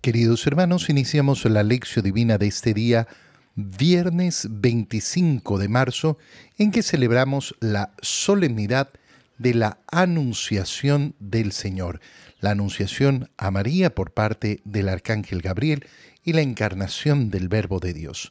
Queridos hermanos, iniciamos la lección divina de este día, viernes 25 de marzo, en que celebramos la solemnidad de la Anunciación del Señor, la Anunciación a María por parte del Arcángel Gabriel y la encarnación del Verbo de Dios.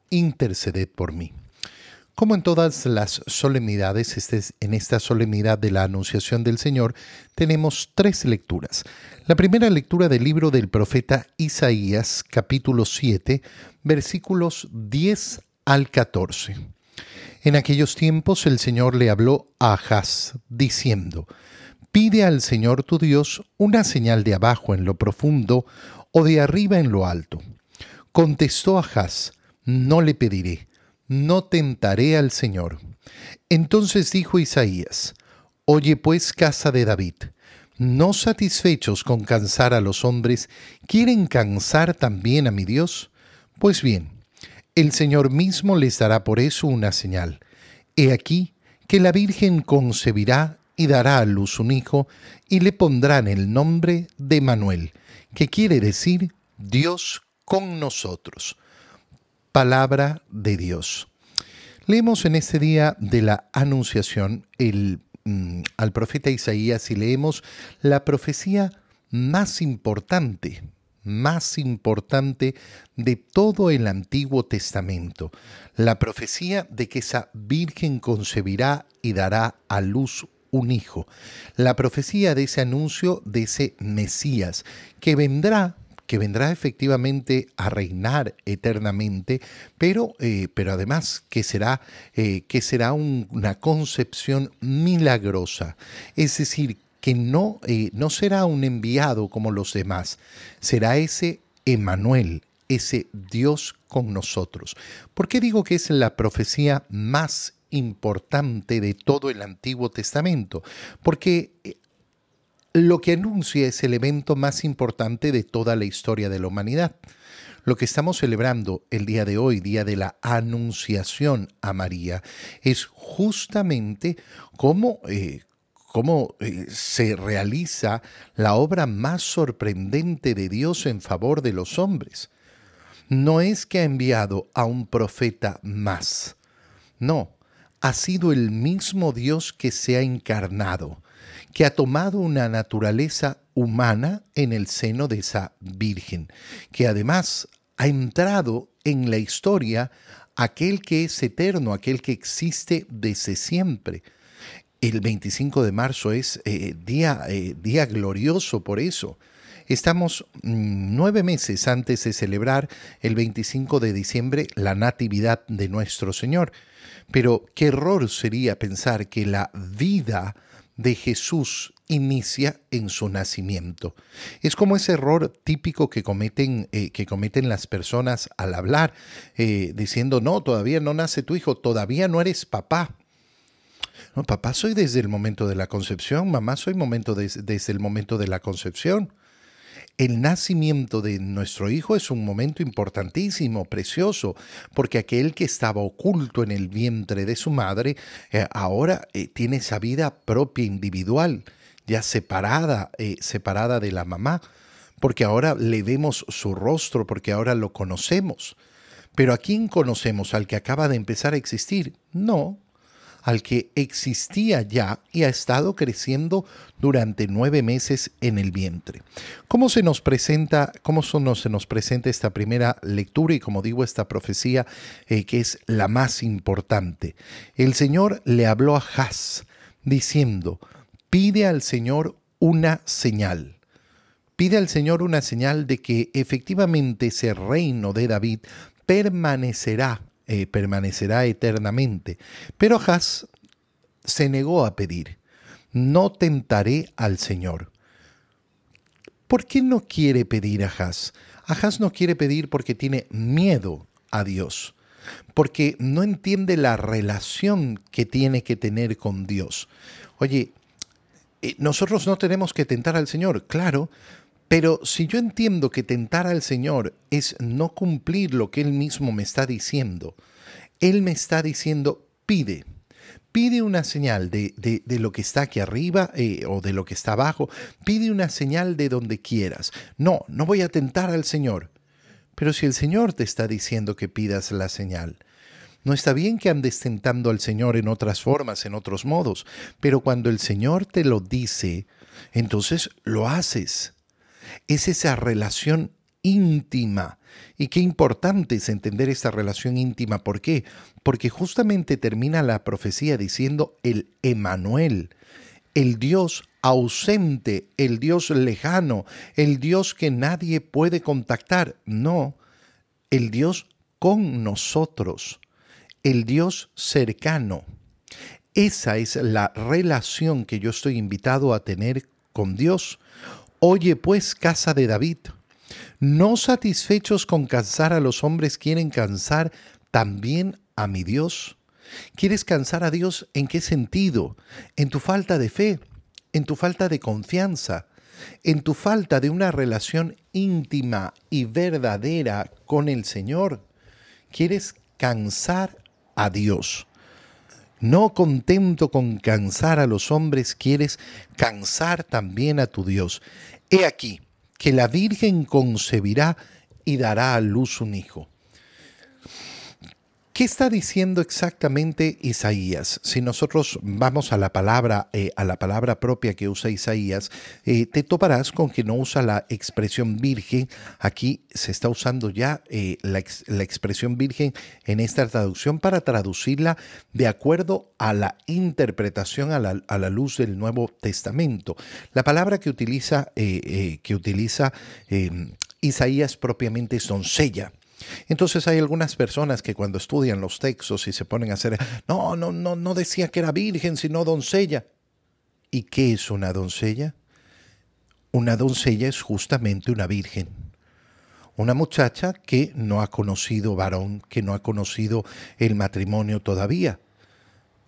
interceded por mí. Como en todas las solemnidades, este en esta solemnidad de la Anunciación del Señor tenemos tres lecturas. La primera lectura del libro del profeta Isaías, capítulo 7, versículos 10 al 14. En aquellos tiempos el Señor le habló a Ahaz, diciendo, Pide al Señor tu Dios una señal de abajo en lo profundo o de arriba en lo alto. Contestó Ahaz, No le pediré no tentaré al Señor. Entonces dijo Isaías, Oye pues casa de David, no satisfechos con cansar a los hombres, ¿quieren cansar también a mi Dios? Pues bien, el Señor mismo les dará por eso una señal. He aquí que la Virgen concebirá y dará a luz un hijo, y le pondrán el nombre de Manuel, que quiere decir Dios con nosotros palabra de Dios. Leemos en este día de la Anunciación mm, al profeta Isaías y leemos la profecía más importante, más importante de todo el Antiguo Testamento, la profecía de que esa Virgen concebirá y dará a luz un hijo, la profecía de ese anuncio de ese Mesías que vendrá que vendrá efectivamente a reinar eternamente, pero, eh, pero además que será, eh, que será una concepción milagrosa, es decir, que no, eh, no será un enviado como los demás, será ese Emanuel, ese Dios con nosotros. ¿Por qué digo que es la profecía más importante de todo el Antiguo Testamento? Porque lo que anuncia es el evento más importante de toda la historia de la humanidad. Lo que estamos celebrando el día de hoy, día de la Anunciación a María, es justamente cómo, eh, cómo eh, se realiza la obra más sorprendente de Dios en favor de los hombres. No es que ha enviado a un profeta más, no, ha sido el mismo Dios que se ha encarnado que ha tomado una naturaleza humana en el seno de esa Virgen, que además ha entrado en la historia aquel que es eterno, aquel que existe desde siempre. El 25 de marzo es eh, día, eh, día glorioso por eso. Estamos mm, nueve meses antes de celebrar el 25 de diciembre la Natividad de nuestro Señor. Pero qué error sería pensar que la vida de Jesús inicia en su nacimiento. Es como ese error típico que cometen, eh, que cometen las personas al hablar, eh, diciendo, no, todavía no nace tu hijo, todavía no eres papá. No, papá soy desde el momento de la concepción, mamá soy momento desde el momento de la concepción. El nacimiento de nuestro Hijo es un momento importantísimo, precioso, porque aquel que estaba oculto en el vientre de su madre, eh, ahora eh, tiene esa vida propia, individual, ya separada, eh, separada de la mamá, porque ahora le vemos su rostro, porque ahora lo conocemos. Pero ¿a quién conocemos? ¿Al que acaba de empezar a existir? No, al que existía ya y ha estado creciendo durante nueve meses en el vientre. ¿Cómo se nos presenta, cómo se nos presenta esta primera lectura y como digo esta profecía eh, que es la más importante? El Señor le habló a Haz diciendo, pide al Señor una señal pide al Señor una señal de que efectivamente ese reino de David permanecerá eh, permanecerá eternamente. Pero Haz se negó a pedir, no tentaré al Señor. ¿Por qué no quiere pedir Ahaz? Ahaz no quiere pedir porque tiene miedo a Dios, porque no entiende la relación que tiene que tener con Dios. Oye, eh, nosotros no tenemos que tentar al Señor, claro, pero si yo entiendo que tentar al Señor es no cumplir lo que Él mismo me está diciendo, Él me está diciendo, pide, pide una señal de, de, lo que está aquí arriba eh, o de lo que está abajo, pide una señal de donde quieras. No, no voy a tentar al Señor. Pero si el Señor te está diciendo que pidas la señal, no está bien que andes tentando al Señor en otras formas, en otros modos, pero cuando el Señor te lo dice, entonces lo haces. Es esa relación íntima. Y qué importante es entender esta relación íntima. ¿Por qué? Porque justamente termina la profecía diciendo el Emanuel, el Dios ausente, el Dios lejano, el Dios que nadie puede contactar. No, el Dios con nosotros, el Dios cercano. Esa es la relación que yo estoy invitado a tener con Dios. Oye pues, casa de David, no satisfechos con cansar a los hombres, quieren cansar también a mi Dios. ¿Quieres cansar a Dios en qué sentido? En tu falta de fe, en tu falta de confianza, en tu falta de una relación íntima y verdadera con el Señor. ¿Quieres cansar a Dios? No contento con cansar a los hombres, quieres cansar también a tu Dios. He aquí, que la Virgen concebirá y dará a luz un hijo. ¿Qué está diciendo exactamente Isaías? Si nosotros vamos a la palabra, eh, a la palabra propia que usa Isaías, eh, te toparás con que no usa la expresión virgen. Aquí se está usando ya eh, la, expresión virgen en esta traducción para traducirla de acuerdo a la interpretación a la, a la luz del Nuevo Testamento. La palabra que utiliza, que utiliza Isaías propiamente es doncella. Entonces hay algunas personas que cuando estudian los textos y se ponen a hacer, no, no, no, no decía que era virgen, sino doncella. ¿Y qué es una doncella? Una doncella es justamente una virgen. Una muchacha que no ha conocido varón, que no ha conocido el matrimonio todavía.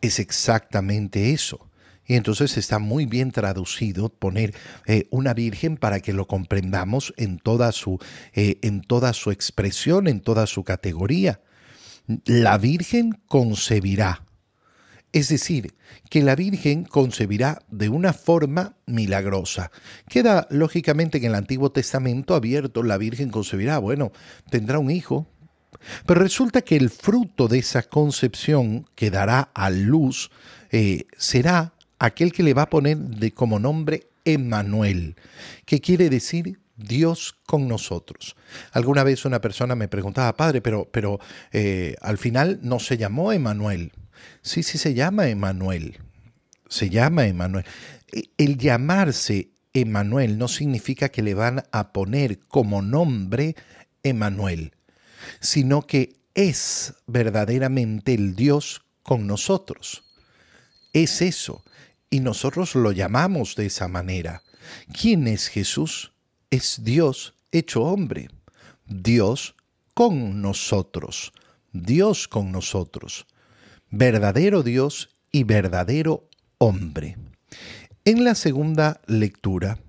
Es exactamente eso. Y entonces está muy bien traducido poner eh, una virgen para que lo comprendamos en toda, su, eh, en toda su expresión, en toda su categoría. La virgen concebirá. Es decir, que la Virgen concebirá de una forma milagrosa. Queda lógicamente en el Antiguo Testamento abierto, la Virgen concebirá, bueno, tendrá un hijo. Pero resulta que el fruto de esa concepción que dará a luz eh, será aquel que le va a poner de, como nombre Emmanuel, que quiere decir Dios con nosotros. Alguna vez una persona me preguntaba, padre, pero, pero eh, al final no se llamó Emmanuel. Sí, sí se llama Emmanuel. Se llama Emmanuel. E, el llamarse Emmanuel no significa que le van a poner como nombre Emmanuel, sino que es verdaderamente el Dios con nosotros. Es eso y nosotros lo llamamos de esa manera. ¿Quién es Jesús? Es Dios hecho hombre. Dios con nosotros. Dios con nosotros. Verdadero Dios y verdadero hombre. En la segunda lectura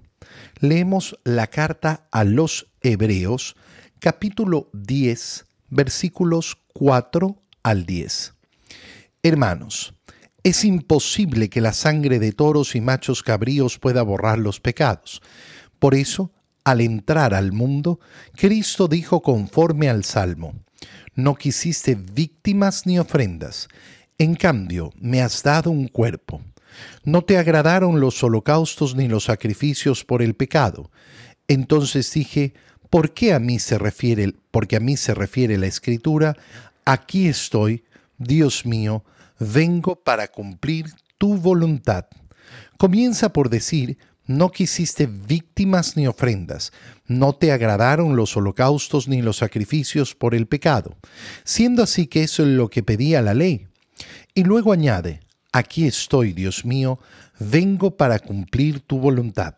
leemos la carta a los Hebreos, capítulo 10, versículos 4 al 10. Hermanos, es imposible que la sangre de toros y machos cabríos pueda borrar los pecados. Por eso, al entrar al mundo, Cristo dijo conforme al Salmo, No quisiste víctimas ni ofrendas, en cambio me has dado un cuerpo. No te agradaron los holocaustos ni los sacrificios por el pecado. Entonces dije, ¿por qué a mí se refiere, porque a mí se refiere la escritura? Aquí estoy, Dios mío, vengo para cumplir tu voluntad. Comienza por decir, no quisiste víctimas ni ofrendas, no te agradaron los holocaustos ni los sacrificios por el pecado, siendo así que eso es lo que pedía la ley. Y luego añade, aquí estoy, Dios mío, vengo para cumplir tu voluntad.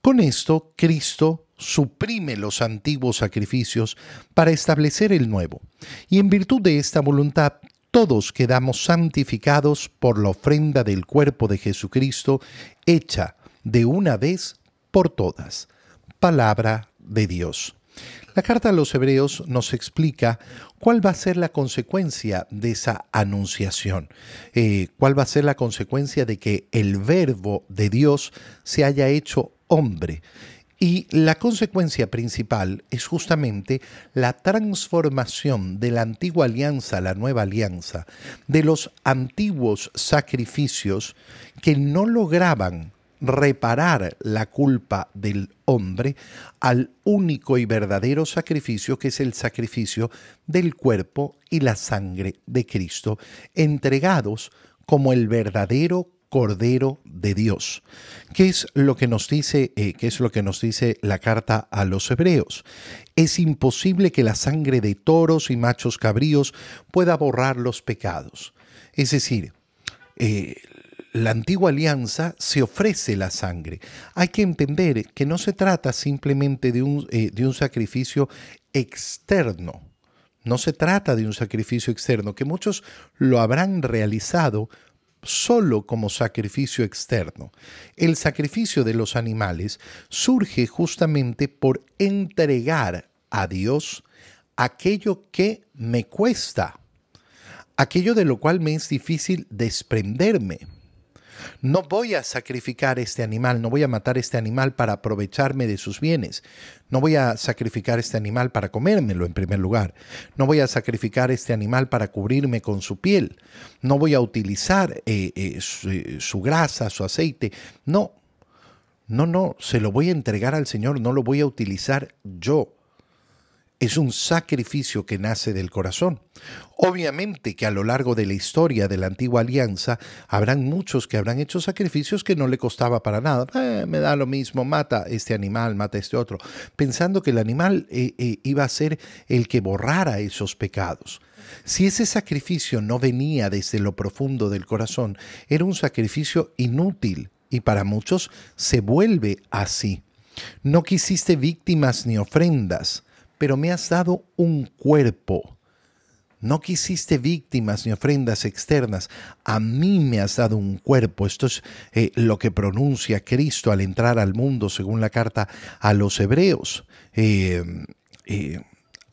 Con esto, Cristo suprime los antiguos sacrificios para establecer el nuevo, y en virtud de esta voluntad todos quedamos santificados por la ofrenda del cuerpo de Jesucristo hecha de una vez por todas. Palabra de Dios. La carta a los hebreos nos explica cuál va a ser la consecuencia de esa anunciación, eh, cuál va a ser la consecuencia de que el verbo de Dios se haya hecho hombre. Y la consecuencia principal es justamente la transformación de la antigua alianza a la nueva alianza, de los antiguos sacrificios que no lograban reparar la culpa del hombre al único y verdadero sacrificio que es el sacrificio del cuerpo y la sangre de Cristo, entregados como el verdadero Cordero de Dios. ¿Qué es lo que nos dice, eh, qué es lo que nos dice la carta a los hebreos? Es imposible que la sangre de toros y machos cabríos pueda borrar los pecados. Es decir, eh, la antigua alianza se ofrece la sangre. Hay que entender que no se trata simplemente de un, eh, de un sacrificio externo. No se trata de un sacrificio externo, que muchos lo habrán realizado solo como sacrificio externo. El sacrificio de los animales surge justamente por entregar a Dios aquello que me cuesta, aquello de lo cual me es difícil desprenderme. No voy a sacrificar este animal, no voy a matar este animal para aprovecharme de sus bienes. No voy a sacrificar este animal para comérmelo en primer lugar. No voy a sacrificar este animal para cubrirme con su piel. No voy a utilizar eh, eh, eh, su grasa, su aceite. No, no, no, se lo voy a entregar al Señor, no lo voy a utilizar yo es un sacrificio que nace del corazón. Obviamente que a lo largo de la historia de la antigua alianza habrán muchos que habrán hecho sacrificios que no le costaba para nada. Eh, me da lo mismo, mata este animal, mata este otro, pensando que el animal eh, eh, iba a ser el que borrara esos pecados. Si ese sacrificio no venía desde lo profundo del corazón, era un sacrificio inútil y para muchos se vuelve así. No quisiste víctimas ni ofrendas pero me has dado un cuerpo. No quisiste víctimas ni ofrendas externas, a mí me has dado un cuerpo. Esto es eh, lo que pronuncia Cristo al entrar al mundo, según la carta a los hebreos. Eh, eh,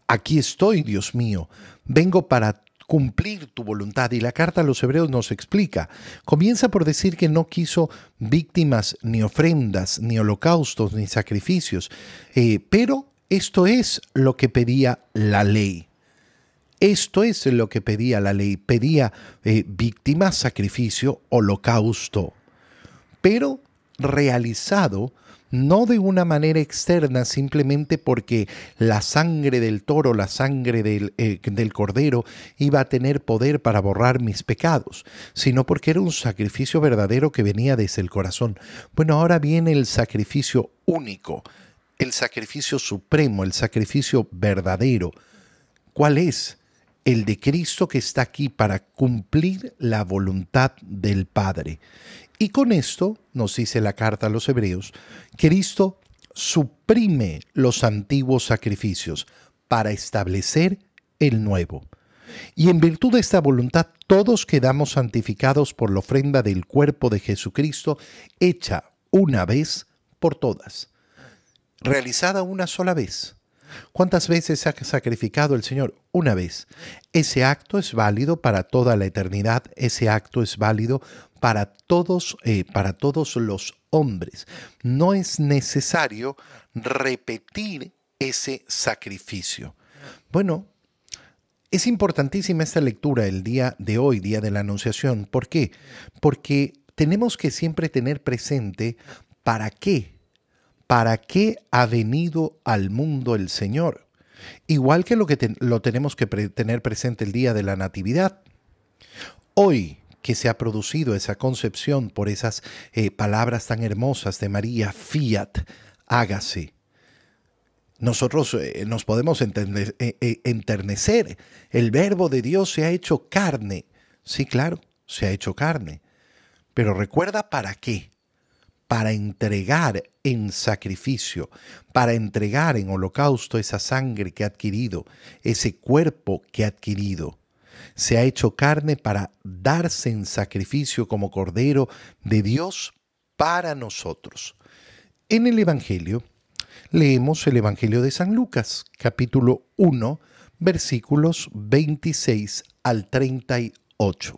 aquí estoy, Dios mío, vengo para cumplir tu voluntad. Y la carta a los hebreos nos explica. Comienza por decir que no quiso víctimas, ni ofrendas, ni holocaustos, ni sacrificios, pero esto es lo que pedía la ley. Esto es lo que pedía la ley. Pedía eh, víctima, sacrificio, holocausto. Pero realizado no de una manera externa, simplemente porque la sangre del toro, la sangre del, eh, del, cordero iba a tener poder para borrar mis pecados, sino porque era un sacrificio verdadero que venía desde el corazón. Bueno, ahora viene el sacrificio único, el sacrificio supremo, el sacrificio verdadero. ¿Cuál es? El de Cristo que está aquí para cumplir la voluntad del Padre. Y con esto, nos dice la carta a los hebreos, Cristo suprime los antiguos sacrificios para establecer el nuevo. Y en virtud de esta voluntad todos quedamos santificados por la ofrenda del cuerpo de Jesucristo hecha una vez por todas realizada una sola vez. ¿Cuántas veces ha sacrificado el Señor? Una vez. Ese acto es válido para toda la eternidad, ese acto es válido para todos, eh, para todos los hombres. No es necesario repetir ese sacrificio. Bueno, es importantísima esta lectura el día de hoy, día de la Anunciación. ¿Por qué? Porque tenemos que siempre tener presente para qué ¿para qué ha venido al mundo el Señor? Igual que lo que lo tenemos que tener presente el día de la Natividad. Hoy que se ha producido esa concepción por esas eh, palabras tan hermosas de María, fiat, hágase. Nosotros eh, nos podemos eh, enternecer. El verbo de Dios se ha hecho carne. Sí, claro, se ha hecho carne. Pero recuerda para qué para entregar en sacrificio, para entregar en holocausto esa sangre que ha adquirido, ese cuerpo que ha adquirido. Se ha hecho carne para darse en sacrificio como Cordero de Dios para nosotros. En el Evangelio leemos el Evangelio de San Lucas, capítulo 1, versículos 26 al 38.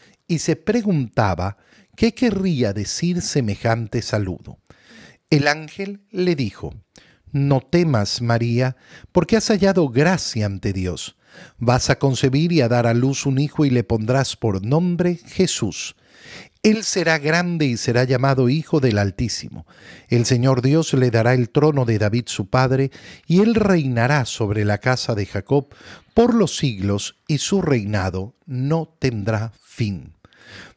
y se preguntaba qué querría decir semejante saludo. El ángel le dijo, No temas, María, porque has hallado gracia ante Dios. Vas a concebir y a dar a luz un hijo y le pondrás por nombre Jesús. Él será grande y será llamado Hijo del Altísimo. El Señor Dios le dará el trono de David su padre, y él reinará sobre la casa de Jacob por los siglos, y su reinado no tendrá fin.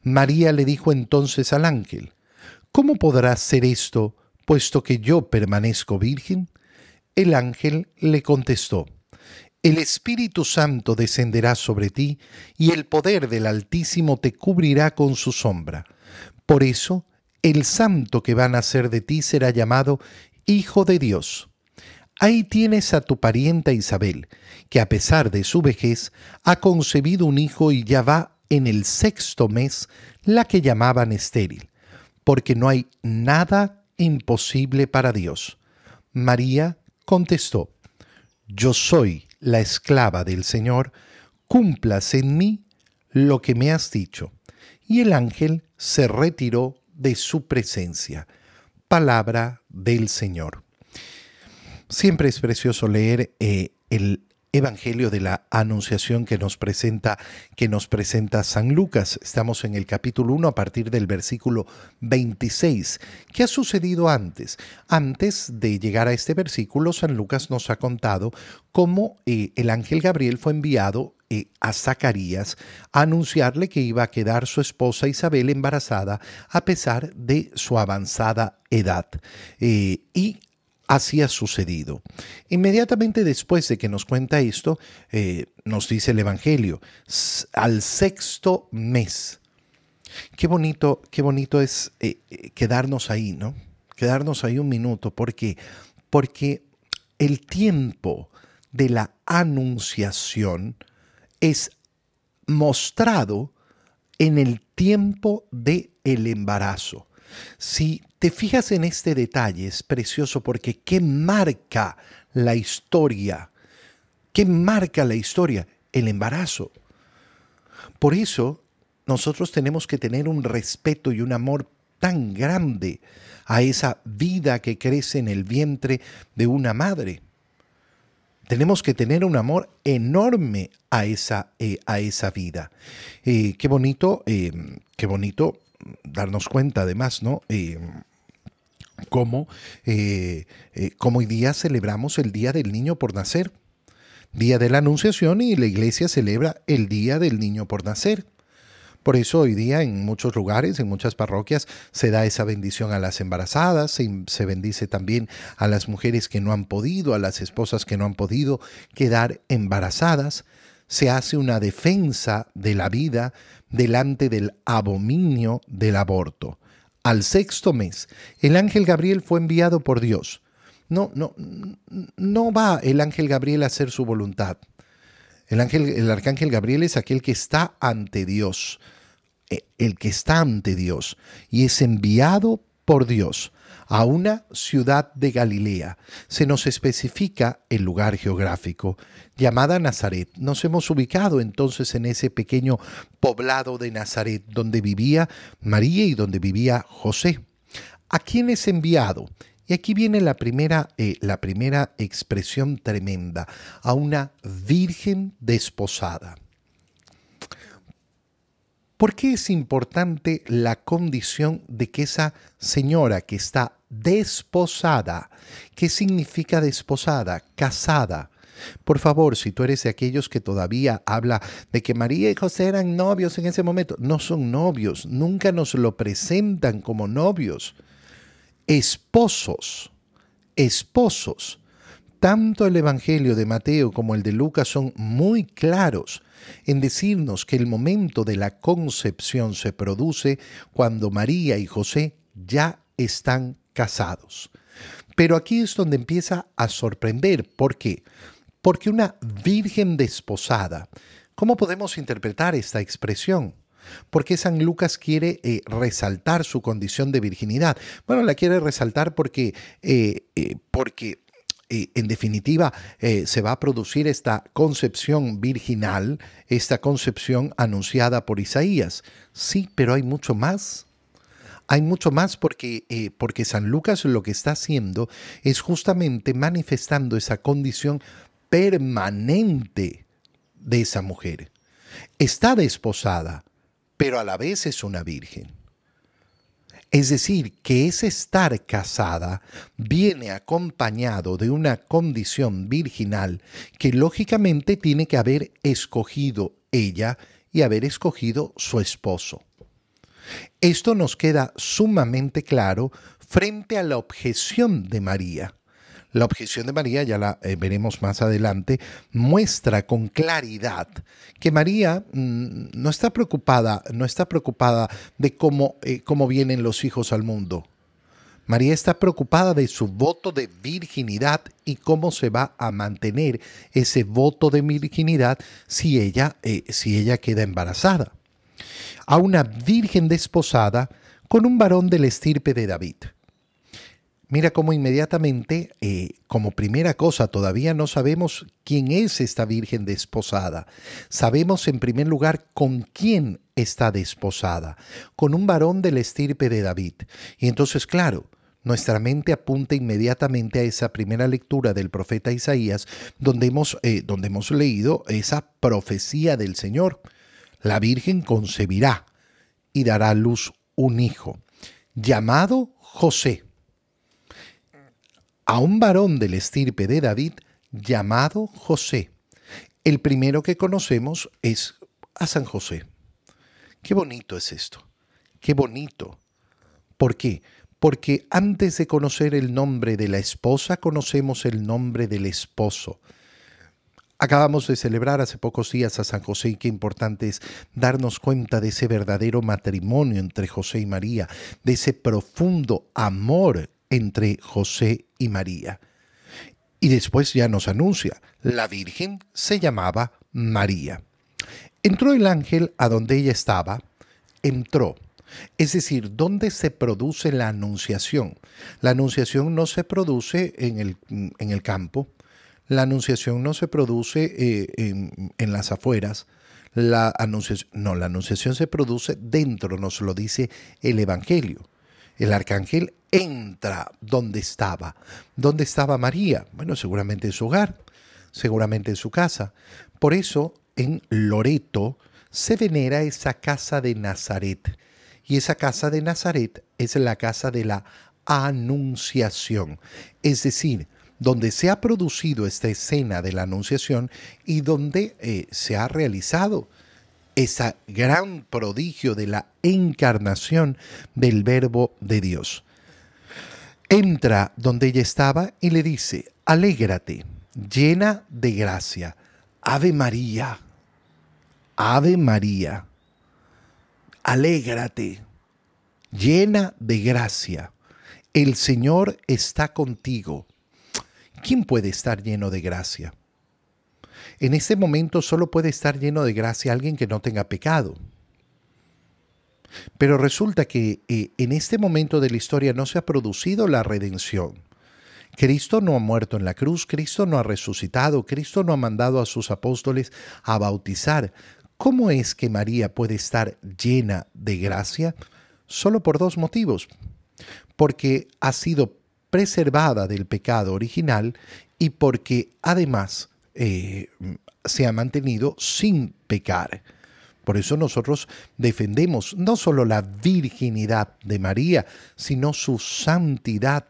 María le dijo entonces al ángel, ¿Cómo podrá ser esto, puesto que yo permanezco virgen? El ángel le contestó, El Espíritu Santo descenderá sobre ti, y el poder del Altísimo te cubrirá con su sombra. Por eso, el santo que va a nacer de ti será llamado Hijo de Dios. Ahí tienes a tu parienta Isabel, que a pesar de su vejez ha concebido un hijo y ya va en el sexto mes la que llamaban estéril, porque no hay nada imposible para Dios. María contestó, Yo soy la esclava del Señor, cumplas en mí lo que me has dicho. Y el ángel se retiró de su presencia. Palabra del Señor. Siempre es precioso leer eh, el Evangelio de la Anunciación que nos presenta que nos presenta San Lucas. Estamos en el capítulo 1 a partir del versículo 26. ¿Qué ha sucedido antes? Antes de llegar a este versículo, San Lucas nos ha contado cómo eh, el ángel Gabriel fue enviado eh, a Zacarías a anunciarle que iba a quedar su esposa Isabel embarazada a pesar de su avanzada edad. Eh, y así ha sucedido. Inmediatamente después de que nos cuenta esto, eh, nos dice el Evangelio, al sexto mes. Qué bonito, qué bonito es eh, eh, quedarnos ahí, ¿no? Quedarnos ahí un minuto, porque porque el tiempo de la anunciación es mostrado en el tiempo de el embarazo. Si te fijas en este detalle, es precioso porque ¿qué marca la historia? ¿Qué marca la historia? El embarazo. Por eso nosotros tenemos que tener un respeto y un amor tan grande a esa vida que crece en el vientre de una madre. Tenemos que tener un amor enorme a esa, eh, a esa vida. Eh, qué bonito, eh, qué bonito darnos cuenta además, ¿no? Eh, cómo, eh, eh, hoy día celebramos el Día del Niño por Nacer, Día de la Anunciación y la iglesia celebra el Día del Niño por Nacer. Por eso hoy día en muchos lugares, en muchas parroquias, se da esa bendición a las embarazadas, se, se, bendice también a las mujeres que no han podido, a las esposas que no han podido quedar embarazadas. Se hace una defensa de la vida delante del abominio del aborto. Al sexto mes, el ángel Gabriel fue enviado por Dios. No, no, no va el ángel Gabriel a hacer su voluntad. El, ángel, el arcángel Gabriel es aquel que está ante Dios, eh, el que está ante Dios, y es enviado por Dios a una ciudad de Galilea. Se nos especifica el lugar geográfico, llamada Nazaret. Nos hemos ubicado entonces en ese pequeño poblado de Nazaret, donde vivía María y donde vivía José. ¿A quién es enviado? Y aquí viene la primera, eh, la primera expresión tremenda, a una virgen desposada. ¿Por qué es importante la condición de que esa señora que está desposada, ¿qué significa desposada? Casada. Por favor, si tú eres de aquellos que todavía habla de que María y José eran novios en ese momento, no son novios, nunca nos lo presentan como novios. Esposos, esposos. Tanto el Evangelio de Mateo como el de Lucas son muy claros en decirnos que el momento de la concepción se produce cuando María y José ya están casados. Pero aquí es donde empieza a sorprender. ¿Por qué? Porque una virgen desposada, ¿cómo podemos interpretar esta expresión? ¿Por qué San Lucas quiere eh, resaltar su condición de virginidad? Bueno, la quiere resaltar porque, eh, eh, porque en definitiva, eh, se va a producir esta concepción virginal, esta concepción anunciada por Isaías. Sí, pero hay mucho más. Hay mucho más porque, eh, porque San Lucas lo que está haciendo es justamente manifestando esa condición permanente de esa mujer. Está desposada, pero a la vez es una virgen. Es decir, que ese estar casada viene acompañado de una condición virginal que lógicamente tiene que haber escogido ella y haber escogido su esposo. Esto nos queda sumamente claro frente a la objeción de María. La objeción de María, ya la eh, veremos más adelante, muestra con claridad que María mm, no está preocupada, no está preocupada de cómo, eh, cómo vienen los hijos al mundo. María está preocupada de su voto de virginidad y cómo se va a mantener ese voto de virginidad si ella, eh, si ella queda embarazada. A una virgen desposada con un varón del estirpe de David. Mira cómo inmediatamente, eh, como primera cosa, todavía no sabemos quién es esta Virgen desposada. Sabemos en primer lugar con quién está desposada, con un varón del estirpe de David. Y entonces, claro, nuestra mente apunta inmediatamente a esa primera lectura del profeta Isaías, donde hemos, eh, donde hemos leído esa profecía del Señor. La Virgen concebirá y dará a luz un hijo, llamado José a un varón del estirpe de David llamado José. El primero que conocemos es a San José. Qué bonito es esto, qué bonito. ¿Por qué? Porque antes de conocer el nombre de la esposa, conocemos el nombre del esposo. Acabamos de celebrar hace pocos días a San José y qué importante es darnos cuenta de ese verdadero matrimonio entre José y María, de ese profundo amor entre José y María. Y después ya nos anuncia, la Virgen se llamaba María. Entró el ángel a donde ella estaba, entró. Es decir, ¿dónde se produce la anunciación? La anunciación no se produce en el, en el campo, la anunciación no se produce eh, en, en, las afueras, la anunciación, no, la anunciación se produce dentro, nos lo dice el Evangelio. El arcángel entra donde estaba. ¿Dónde estaba María? Bueno, seguramente en su hogar, seguramente en su casa. Por eso en Loreto se venera esa casa de Nazaret. Y esa casa de Nazaret es la casa de la anunciación. Es decir, donde se ha producido esta escena de la anunciación y donde eh, se ha realizado ese gran prodigio de la encarnación del verbo de Dios entra donde ella estaba y le dice, alégrate, llena de gracia, Ave María, Ave María, alégrate, llena de gracia, el Señor está contigo. ¿Quién puede estar lleno de gracia? En este momento solo puede estar lleno de gracia alguien que no tenga pecado. Pero resulta que eh, en este momento de la historia no se ha producido la redención. Cristo no ha muerto en la cruz, Cristo no ha resucitado, Cristo no ha mandado a sus apóstoles a bautizar. ¿Cómo es que María puede estar llena de gracia? Solo por dos motivos. Porque ha sido preservada del pecado original y porque además eh, se ha mantenido sin pecar. Por eso nosotros defendemos no solo la virginidad de María, sino su santidad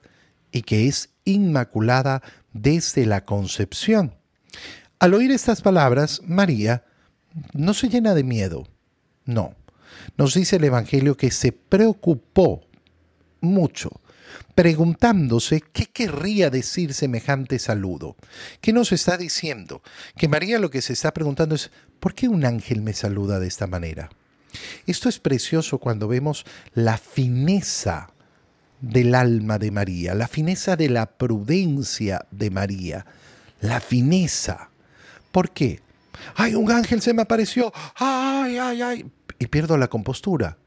y que es inmaculada desde la concepción. Al oír estas palabras, María no se llena de miedo, no. Nos dice el Evangelio que se preocupó mucho, preguntándose qué querría decir semejante saludo. ¿Qué nos está diciendo? Que María lo que se está preguntando es, ¿por qué un ángel me saluda de esta manera? Esto es precioso cuando vemos la fineza del alma de María, la fineza de la prudencia de María, la fineza. ¿Por qué? Ay, un ángel se me apareció. Ay, ay, ay. Y pierdo la compostura.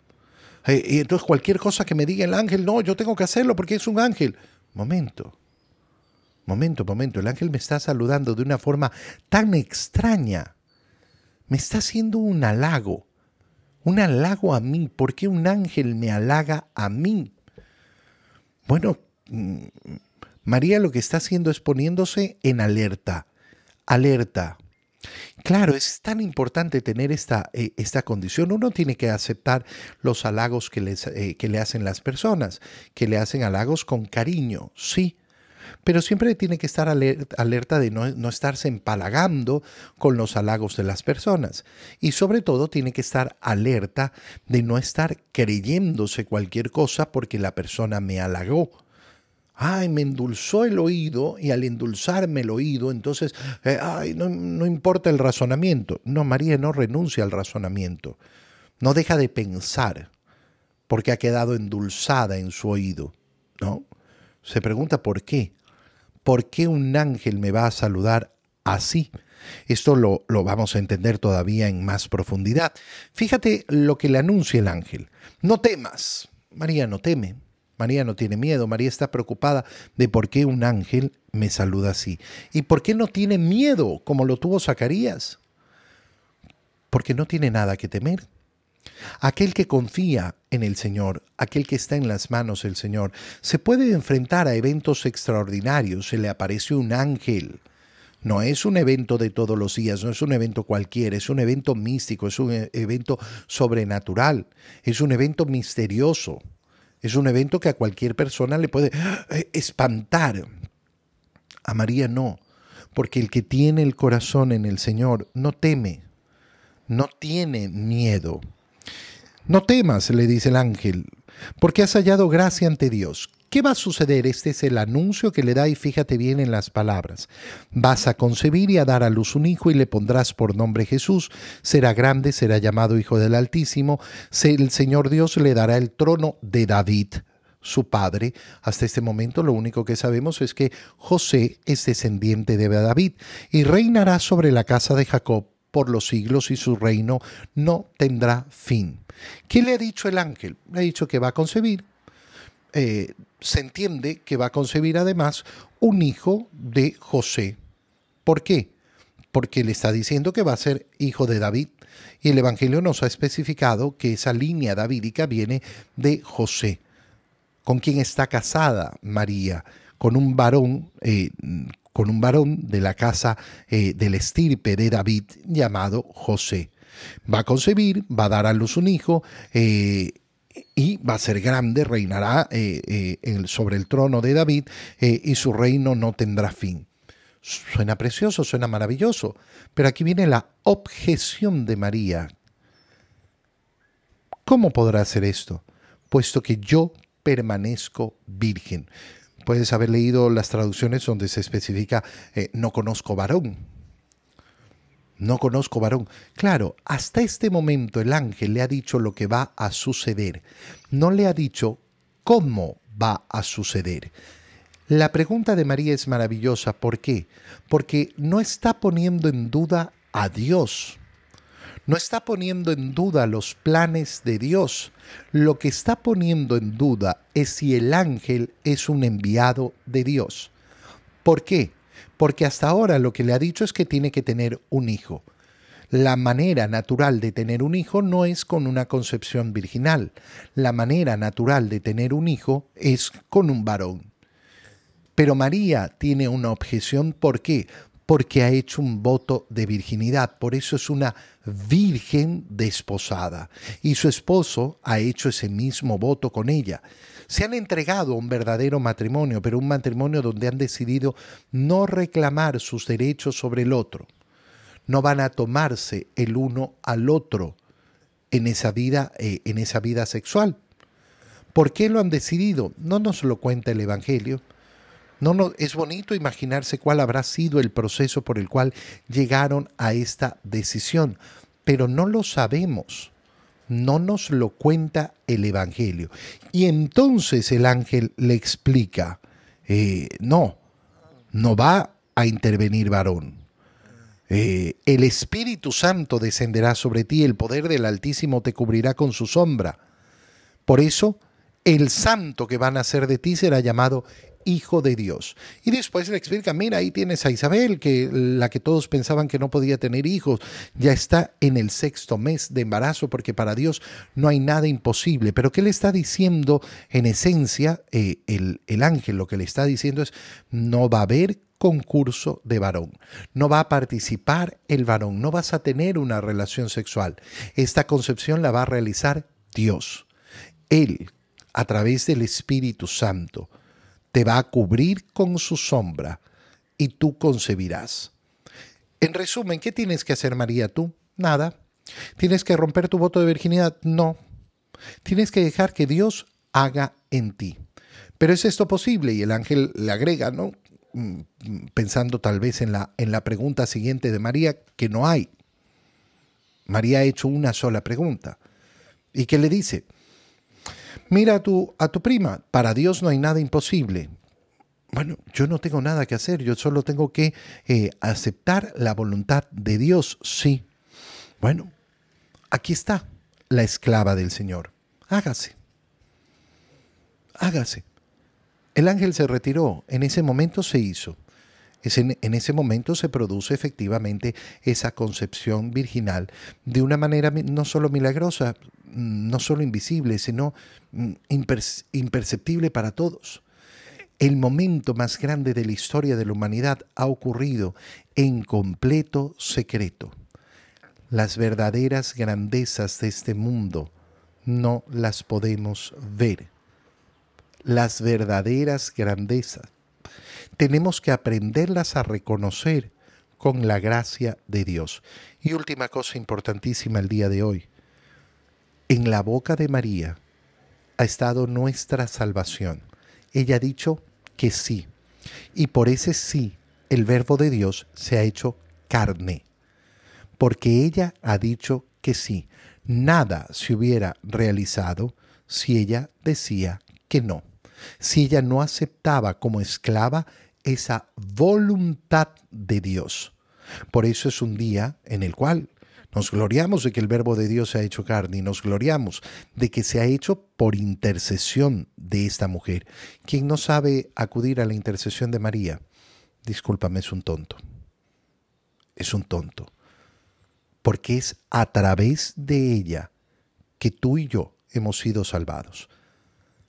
Y entonces cualquier cosa que me diga el ángel, no, yo tengo que hacerlo porque es un ángel. Momento. Momento, momento. El ángel me está saludando de una forma tan extraña. Me está haciendo un halago. Un halago a mí. ¿Por qué un ángel me halaga a mí? Bueno, mm, María lo que está haciendo es poniéndose en alerta. Alerta. Claro, es tan importante tener esta, eh, esta condición. Uno tiene que aceptar los halagos que, les, eh, que le hacen las personas, que le hacen halagos con cariño, sí. Pero siempre tiene que estar alerta de no, no, estarse empalagando con los halagos de las personas. Y sobre todo tiene que estar alerta de no estar creyéndose cualquier cosa porque la persona me halagó ay, me endulzó el oído y al endulzarme el oído, entonces, eh, ay, no, no importa el razonamiento. No, María no renuncia al razonamiento, no deja de pensar porque ha quedado endulzada en su oído, ¿no? Se pregunta por qué. ¿Por qué un ángel me va a saludar así? Esto lo, lo, vamos a entender todavía en más profundidad. Fíjate lo que le anuncia el ángel. No temas. María no teme. María no tiene miedo, María está preocupada de por qué un ángel me saluda así. ¿Y por qué no tiene miedo como lo tuvo Zacarías? Porque no tiene nada que temer. Aquel que confía en el Señor, aquel que está en las manos del Señor, se puede enfrentar a eventos extraordinarios. Se le aparece un ángel. No es un evento de todos los días, no es un evento cualquiera, es un evento místico, es un e-, evento sobrenatural, es un evento misterioso. Es un evento que a cualquier persona le puede eh, espantar. A María no, porque el que tiene el corazón en el Señor no teme, no tiene miedo. No temas, le dice el ángel, porque has hallado gracia ante Dios. ¿Qué va a suceder? Este es el anuncio que le da y fíjate bien en las palabras. Vas a concebir y a dar a luz un hijo y le pondrás por nombre Jesús. Será grande, será llamado Hijo del Altísimo. El Señor Dios le dará el trono de David su padre. Hasta este momento lo único que sabemos es que José es descendiente de David y reinará sobre la casa de Jacob por los siglos y su reino no tendrá fin. ¿Qué le ha dicho el ángel? Le ha dicho que va a concebir, eh, se entiende que va a concebir además un hijo de José. ¿Por qué? Porque le está diciendo que va a ser hijo de David. Y el Evangelio nos ha especificado que esa línea davídica viene de José, con quien está casada María, con un varón, eh, con un varón de la casa eh, del estirpe de David llamado José. Va a concebir, va a dar a luz un hijo, eh, y va a ser grande, reinará eh, eh, sobre el trono de David eh, y su reino no tendrá fin. Suena precioso, suena maravilloso, pero aquí viene la objeción de María. ¿Cómo podrá hacer esto? Puesto que yo permanezco virgen. Puedes haber leído las traducciones donde se especifica no conozco varón no conozco varón. Claro, hasta este momento el ángel le ha dicho lo que va a suceder. No le ha dicho cómo va a suceder. La pregunta de María es maravillosa. ¿Por qué? Porque no está poniendo en duda a Dios. No está poniendo en duda los planes de Dios. Lo que está poniendo en duda es si el ángel es un enviado de Dios. ¿Por qué? Porque hasta ahora lo que le ha dicho es que tiene que tener un hijo. La manera natural de tener un hijo no es con una concepción virginal. La manera natural de tener un hijo es con un varón. Pero María tiene una objeción. ¿Por qué? Porque ha hecho un voto de virginidad. Por eso es una virgen desposada. Y su esposo ha hecho ese mismo voto con ella. Se han entregado a un verdadero matrimonio, pero un matrimonio donde han decidido no reclamar sus derechos sobre el otro. No van a tomarse el uno al otro en esa vida, eh, en esa vida sexual. ¿Por qué lo han decidido? No nos lo cuenta el Evangelio. No, no, es bonito imaginarse cuál habrá sido el proceso por el cual llegaron a esta decisión, pero no lo sabemos. No nos lo cuenta el Evangelio. Y entonces el ángel le explica, eh, no, no va a intervenir varón. Eh, el Espíritu Santo descenderá sobre ti, el poder del Altísimo te cubrirá con su sombra. Por eso, el santo que van a ser de ti será llamado hijo de Dios. Y después le explica, mira, ahí tienes a Isabel, que la que todos pensaban que no podía tener hijos, ya está en el sexto mes de embarazo, porque para Dios no hay nada imposible. Pero ¿qué le está diciendo en esencia eh, el, el ángel? Lo que le está diciendo es, no va a haber concurso de varón. No va a participar el varón, no vas a tener una relación sexual. Esta concepción la va a realizar Dios. Él, a través del Espíritu Santo, te va a cubrir con su sombra y tú concebirás. En resumen, ¿qué tienes que hacer María tú? Nada. ¿Tienes que romper tu voto de virginidad? No. Tienes que dejar que Dios haga en ti. Pero ¿es esto posible? Y el ángel le agrega, ¿no? Mm, pensando tal vez en la, en la pregunta siguiente de María, que no hay. María ha hecho una sola pregunta. ¿Y qué le dice? Mira a tu, a tu prima, para Dios no hay nada imposible. Bueno, yo no tengo nada que hacer, yo solo tengo que eh, aceptar la voluntad de Dios, sí. Bueno, aquí está la esclava del Señor. Hágase. Hágase. El ángel se retiró, en ese momento se hizo. En, ese momento se produce efectivamente esa concepción virginal de una manera no solo milagrosa, no solo invisible, sino mm, imperceptible para todos. El momento más grande de la historia de la humanidad ha ocurrido en completo secreto. Las verdaderas grandezas de este mundo no las podemos ver. Las verdaderas grandezas tenemos que aprenderlas a reconocer con la gracia de Dios. Y última cosa importantísima el día de hoy. En la boca de María ha estado nuestra salvación. Ella ha dicho que sí. Y por ese sí, el verbo de Dios se ha hecho carne. Porque ella ha dicho que sí. Nada se hubiera realizado si ella decía que no. Si ella no aceptaba como esclava esa voluntad de Dios. Por eso es un día en el cual nos gloriamos de que el verbo de Dios se ha hecho carne y nos gloriamos de que se ha hecho por intercesión de esta mujer. Quien no sabe acudir a la intercesión de María, discúlpame, es un tonto. Es un tonto. Porque es a través de ella que tú y yo hemos sido salvados.